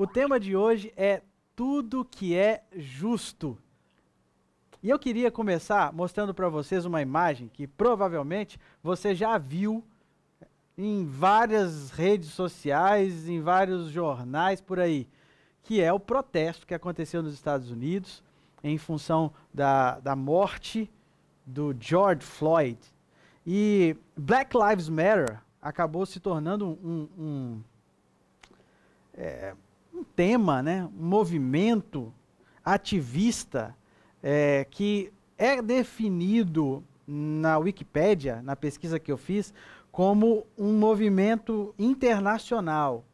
O tema de hoje é tudo que é justo. E eu queria começar mostrando para vocês uma imagem que provavelmente você já viu em várias redes sociais, em vários jornais por aí, que é o protesto que aconteceu nos Estados Unidos em função da, da morte do George Floyd. E Black Lives Matter acabou se tornando um, um, é, um tema, né, um movimento ativista é, que é definido na Wikipédia, na pesquisa que eu fiz, como um movimento internacional.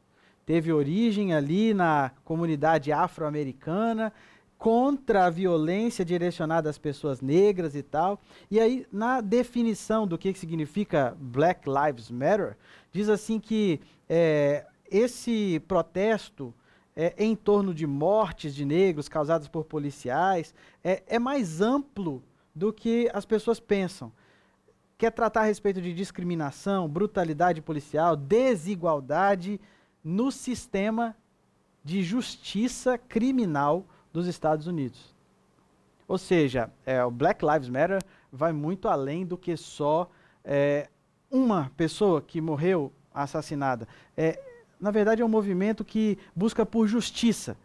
Teve origem ali na comunidade afro-americana, contra a violência direcionada às pessoas negras e tal. E aí, na definição do que significa Black Lives Matter, diz assim que é, esse protesto é, em torno de mortes de negros causadas por policiais é, é mais amplo do que as pessoas pensam. Quer tratar a respeito de discriminação, brutalidade policial, desigualdade no sistema de justiça criminal dos Estados Unidos. Ou seja, é, o Black Lives Matter vai muito além do que só é, uma pessoa que morreu assassinada. É, na verdade, é um movimento que busca por justiça.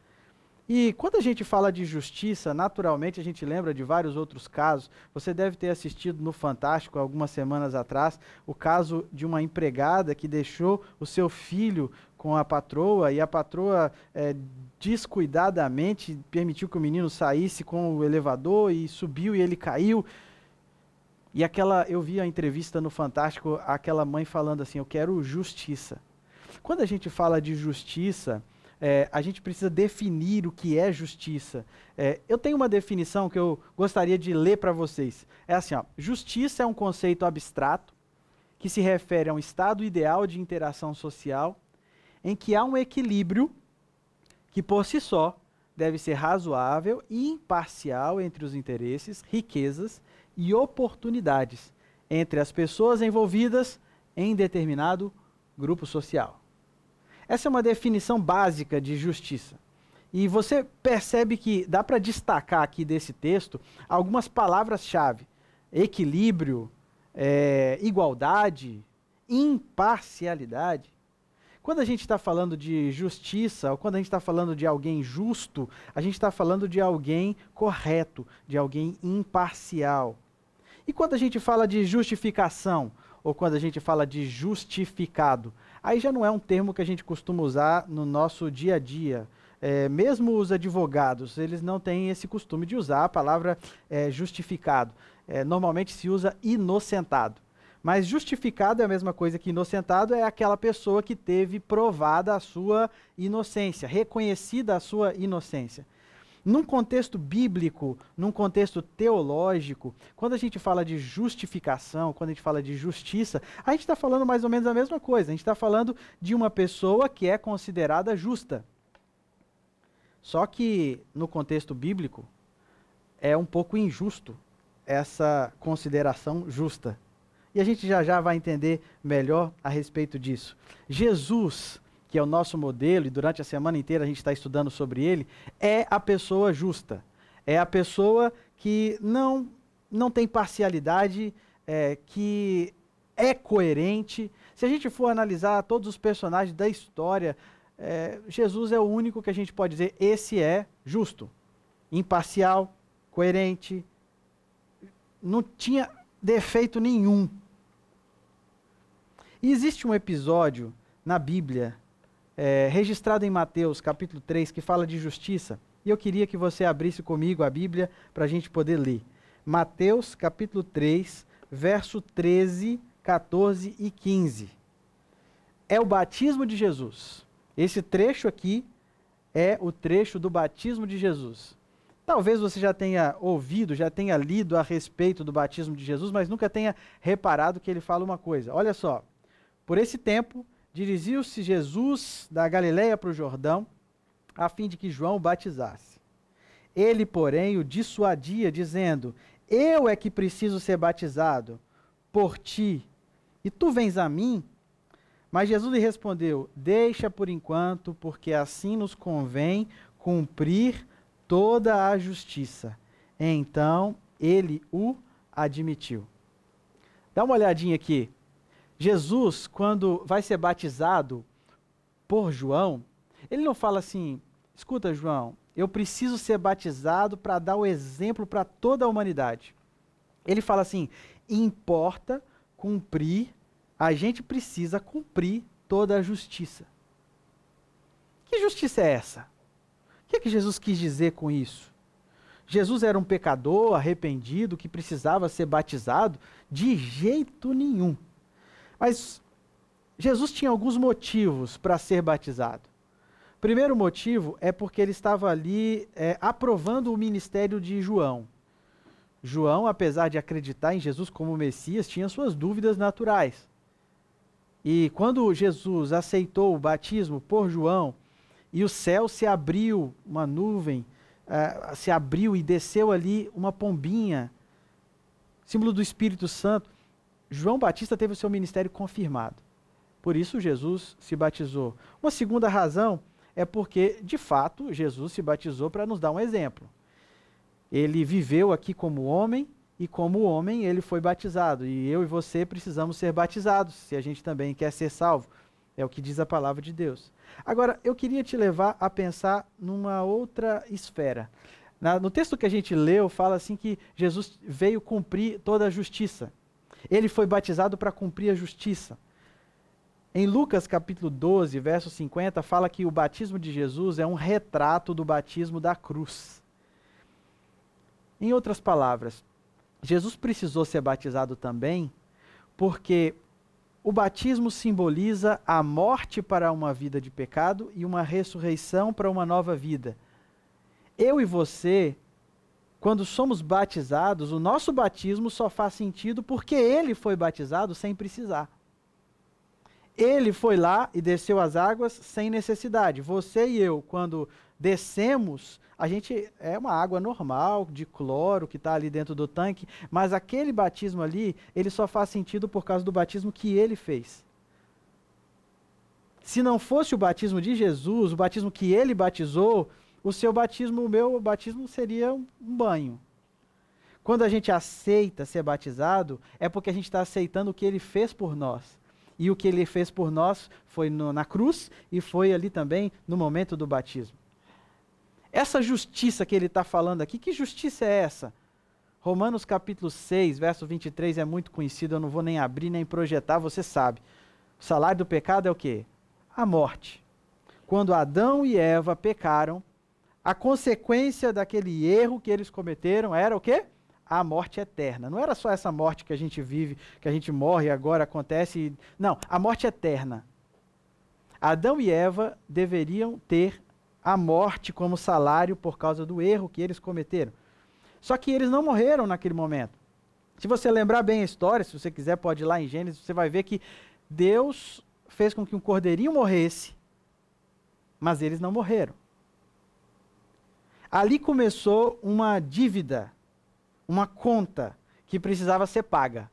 E quando a gente fala de justiça, naturalmente a gente lembra de vários outros casos. Você deve ter assistido no Fantástico algumas semanas atrás o caso de uma empregada que deixou o seu filho com a patroa e a patroa é, descuidadamente permitiu que o menino saísse com o elevador e subiu e ele caiu. E aquela, eu vi a entrevista no Fantástico, aquela mãe falando assim: Eu quero justiça. Quando a gente fala de justiça, é, a gente precisa definir o que é justiça. É, eu tenho uma definição que eu gostaria de ler para vocês. É assim: ó, justiça é um conceito abstrato que se refere a um estado ideal de interação social em que há um equilíbrio que, por si só, deve ser razoável e imparcial entre os interesses, riquezas e oportunidades entre as pessoas envolvidas em determinado grupo social. Essa é uma definição básica de justiça. E você percebe que dá para destacar aqui desse texto algumas palavras-chave: equilíbrio, é, igualdade, imparcialidade. Quando a gente está falando de justiça, ou quando a gente está falando de alguém justo, a gente está falando de alguém correto, de alguém imparcial. E quando a gente fala de justificação, ou quando a gente fala de justificado, aí já não é um termo que a gente costuma usar no nosso dia a dia. É, mesmo os advogados, eles não têm esse costume de usar a palavra é, justificado. É, normalmente se usa inocentado. Mas justificado é a mesma coisa que inocentado, é aquela pessoa que teve provada a sua inocência, reconhecida a sua inocência. Num contexto bíblico, num contexto teológico, quando a gente fala de justificação, quando a gente fala de justiça, a gente está falando mais ou menos a mesma coisa. A gente está falando de uma pessoa que é considerada justa. Só que, no contexto bíblico, é um pouco injusto essa consideração justa. E a gente já já vai entender melhor a respeito disso. Jesus que é o nosso modelo, e durante a semana inteira a gente está estudando sobre ele, é a pessoa justa. É a pessoa que não, não tem parcialidade, é, que é coerente. Se a gente for analisar todos os personagens da história, é, Jesus é o único que a gente pode dizer: esse é justo, imparcial, coerente, não tinha defeito nenhum. E existe um episódio na Bíblia é, registrado em Mateus, capítulo 3, que fala de justiça. E eu queria que você abrisse comigo a Bíblia para a gente poder ler. Mateus, capítulo 3, verso 13, 14 e 15. É o batismo de Jesus. Esse trecho aqui é o trecho do batismo de Jesus. Talvez você já tenha ouvido, já tenha lido a respeito do batismo de Jesus, mas nunca tenha reparado que ele fala uma coisa. Olha só. Por esse tempo, dirigiu-se Jesus da Galiléia para o Jordão, a fim de que João o batizasse. Ele, porém, o dissuadia, dizendo: Eu é que preciso ser batizado por ti, e tu vens a mim? Mas Jesus lhe respondeu: Deixa por enquanto, porque assim nos convém cumprir toda a justiça. Então ele o admitiu. Dá uma olhadinha aqui. Jesus, quando vai ser batizado por João, ele não fala assim: escuta, João, eu preciso ser batizado para dar o exemplo para toda a humanidade. Ele fala assim: importa cumprir, a gente precisa cumprir toda a justiça. Que justiça é essa? O que, é que Jesus quis dizer com isso? Jesus era um pecador arrependido que precisava ser batizado? De jeito nenhum. Mas Jesus tinha alguns motivos para ser batizado. Primeiro motivo é porque ele estava ali é, aprovando o ministério de João. João, apesar de acreditar em Jesus como Messias, tinha suas dúvidas naturais. E quando Jesus aceitou o batismo por João, e o céu se abriu, uma nuvem uh, se abriu e desceu ali uma pombinha, símbolo do Espírito Santo. João Batista teve o seu ministério confirmado. Por isso Jesus se batizou. Uma segunda razão é porque, de fato, Jesus se batizou para nos dar um exemplo. Ele viveu aqui como homem e como homem ele foi batizado. E eu e você precisamos ser batizados se a gente também quer ser salvo. É o que diz a palavra de Deus. Agora, eu queria te levar a pensar numa outra esfera. Na, no texto que a gente leu, fala assim que Jesus veio cumprir toda a justiça. Ele foi batizado para cumprir a justiça. Em Lucas capítulo 12, verso 50, fala que o batismo de Jesus é um retrato do batismo da cruz. Em outras palavras, Jesus precisou ser batizado também porque o batismo simboliza a morte para uma vida de pecado e uma ressurreição para uma nova vida. Eu e você, quando somos batizados, o nosso batismo só faz sentido porque ele foi batizado sem precisar. Ele foi lá e desceu as águas sem necessidade. Você e eu, quando descemos, a gente é uma água normal, de cloro, que está ali dentro do tanque, mas aquele batismo ali, ele só faz sentido por causa do batismo que ele fez. Se não fosse o batismo de Jesus, o batismo que ele batizou, o seu batismo, o meu batismo seria um banho. Quando a gente aceita ser batizado, é porque a gente está aceitando o que ele fez por nós. E o que ele fez por nós foi no, na cruz e foi ali também no momento do batismo. Essa justiça que ele está falando aqui, que justiça é essa? Romanos capítulo 6, verso 23 é muito conhecido, eu não vou nem abrir nem projetar, você sabe. O salário do pecado é o quê? A morte. Quando Adão e Eva pecaram, a consequência daquele erro que eles cometeram era o quê? A morte eterna. Não era só essa morte que a gente vive, que a gente morre agora acontece. Não, a morte eterna. Adão e Eva deveriam ter a morte como salário por causa do erro que eles cometeram. Só que eles não morreram naquele momento. Se você lembrar bem a história, se você quiser pode ir lá em Gênesis, você vai ver que Deus fez com que um cordeirinho morresse, mas eles não morreram. Ali começou uma dívida, uma conta que precisava ser paga.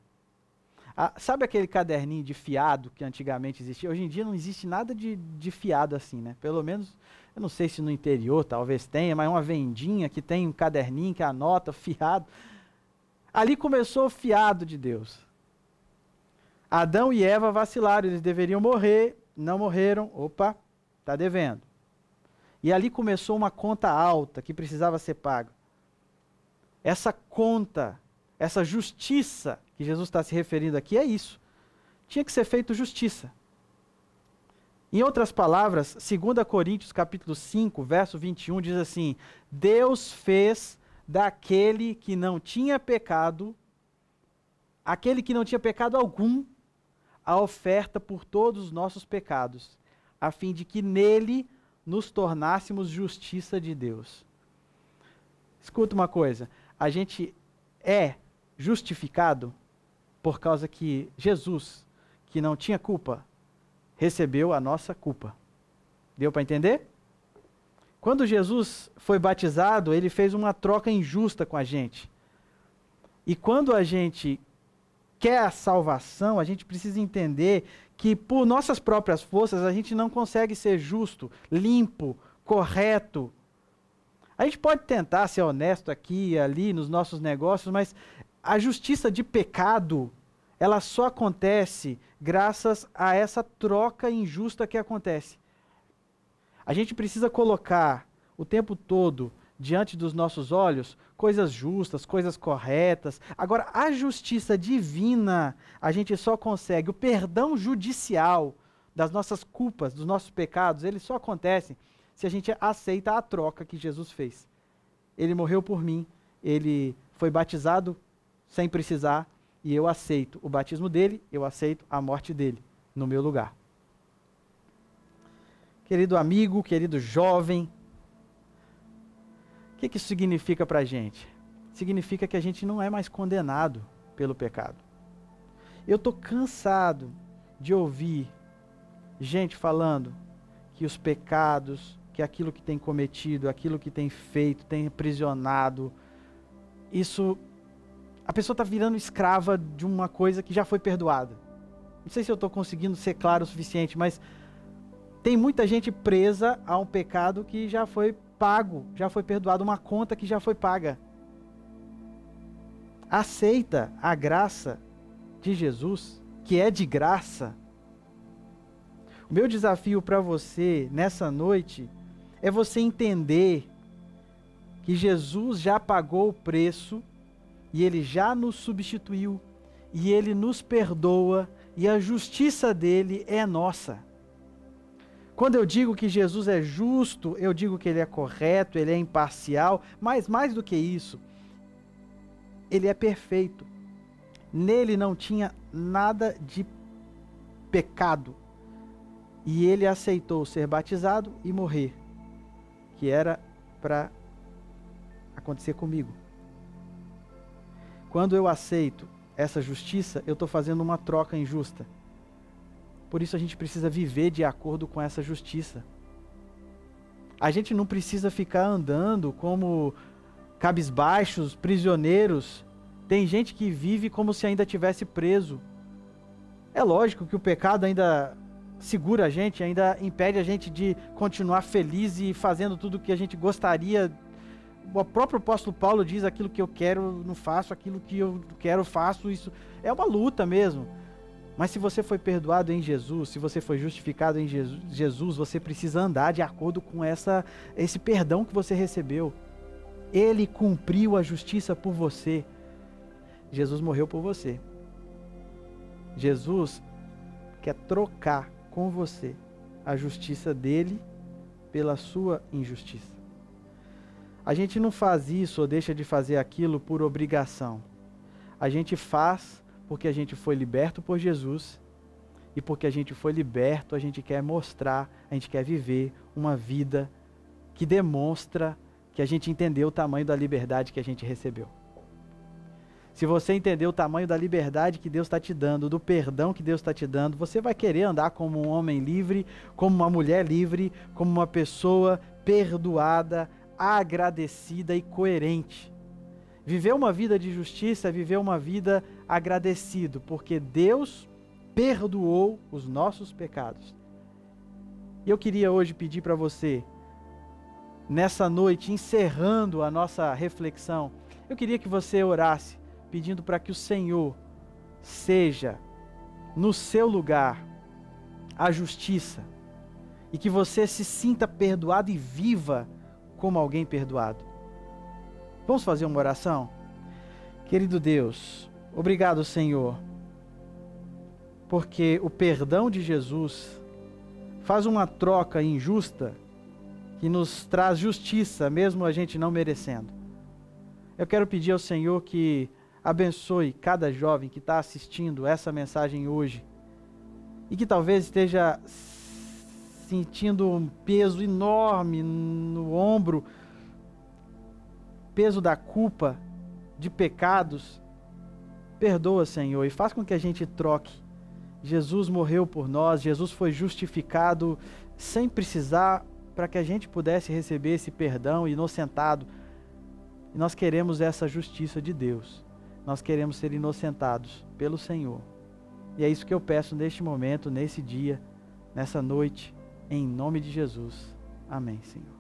Ah, sabe aquele caderninho de fiado que antigamente existia? Hoje em dia não existe nada de, de fiado assim, né? Pelo menos eu não sei se no interior talvez tenha, mas uma vendinha que tem um caderninho que anota, fiado. Ali começou o fiado de Deus. Adão e Eva vacilaram, eles deveriam morrer, não morreram, opa, está devendo. E ali começou uma conta alta que precisava ser paga. Essa conta, essa justiça que Jesus está se referindo aqui é isso. Tinha que ser feito justiça. Em outras palavras, 2 Coríntios capítulo 5, verso 21 diz assim: Deus fez daquele que não tinha pecado, aquele que não tinha pecado algum, a oferta por todos os nossos pecados, a fim de que nele nos tornássemos justiça de Deus. Escuta uma coisa, a gente é justificado por causa que Jesus, que não tinha culpa, recebeu a nossa culpa. Deu para entender? Quando Jesus foi batizado, ele fez uma troca injusta com a gente. E quando a gente quer a salvação, a gente precisa entender que por nossas próprias forças a gente não consegue ser justo, limpo, correto. A gente pode tentar ser honesto aqui e ali nos nossos negócios, mas a justiça de pecado, ela só acontece graças a essa troca injusta que acontece. A gente precisa colocar o tempo todo diante dos nossos olhos coisas justas, coisas corretas. Agora, a justiça divina, a gente só consegue, o perdão judicial das nossas culpas, dos nossos pecados, ele só acontece se a gente aceita a troca que Jesus fez. Ele morreu por mim, ele foi batizado sem precisar, e eu aceito o batismo dele, eu aceito a morte dele no meu lugar. Querido amigo, querido jovem, o que, que isso significa para a gente? Significa que a gente não é mais condenado pelo pecado. Eu estou cansado de ouvir gente falando que os pecados, que aquilo que tem cometido, aquilo que tem feito, tem aprisionado, isso. A pessoa está virando escrava de uma coisa que já foi perdoada. Não sei se eu estou conseguindo ser claro o suficiente, mas tem muita gente presa a um pecado que já foi pago, já foi perdoado, uma conta que já foi paga. Aceita a graça de Jesus, que é de graça. O meu desafio para você nessa noite é você entender que Jesus já pagou o preço e ele já nos substituiu e ele nos perdoa e a justiça dele é nossa. Quando eu digo que Jesus é justo, eu digo que ele é correto, ele é imparcial, mas mais do que isso, ele é perfeito. Nele não tinha nada de pecado. E ele aceitou ser batizado e morrer, que era para acontecer comigo. Quando eu aceito essa justiça, eu estou fazendo uma troca injusta. Por isso a gente precisa viver de acordo com essa justiça. A gente não precisa ficar andando como cabisbaixos, prisioneiros. Tem gente que vive como se ainda tivesse preso. É lógico que o pecado ainda segura a gente, ainda impede a gente de continuar feliz e fazendo tudo o que a gente gostaria. O próprio apóstolo Paulo diz: aquilo que eu quero, não faço, aquilo que eu quero, faço. Isso é uma luta mesmo. Mas se você foi perdoado em Jesus, se você foi justificado em Jesus, você precisa andar de acordo com essa, esse perdão que você recebeu. Ele cumpriu a justiça por você. Jesus morreu por você. Jesus quer trocar com você a justiça dele pela sua injustiça. A gente não faz isso ou deixa de fazer aquilo por obrigação. A gente faz porque a gente foi liberto por Jesus e porque a gente foi liberto, a gente quer mostrar, a gente quer viver uma vida que demonstra que a gente entendeu o tamanho da liberdade que a gente recebeu. Se você entender o tamanho da liberdade que Deus está te dando, do perdão que Deus está te dando, você vai querer andar como um homem livre, como uma mulher livre, como uma pessoa perdoada, agradecida e coerente. Viver uma vida de justiça viver uma vida agradecido, porque Deus perdoou os nossos pecados. E eu queria hoje pedir para você, nessa noite, encerrando a nossa reflexão, eu queria que você orasse, pedindo para que o Senhor seja no seu lugar a justiça e que você se sinta perdoado e viva como alguém perdoado. Vamos fazer uma oração? Querido Deus, obrigado, Senhor, porque o perdão de Jesus faz uma troca injusta que nos traz justiça, mesmo a gente não merecendo. Eu quero pedir ao Senhor que abençoe cada jovem que está assistindo essa mensagem hoje e que talvez esteja sentindo um peso enorme no ombro peso da culpa, de pecados, perdoa, Senhor, e faz com que a gente troque. Jesus morreu por nós, Jesus foi justificado sem precisar para que a gente pudesse receber esse perdão inocentado. E nós queremos essa justiça de Deus. nós queremos ser inocentados pelo Senhor. E é isso que eu peço neste momento, nesse dia, nessa noite, em nome de Jesus. Amém, Senhor.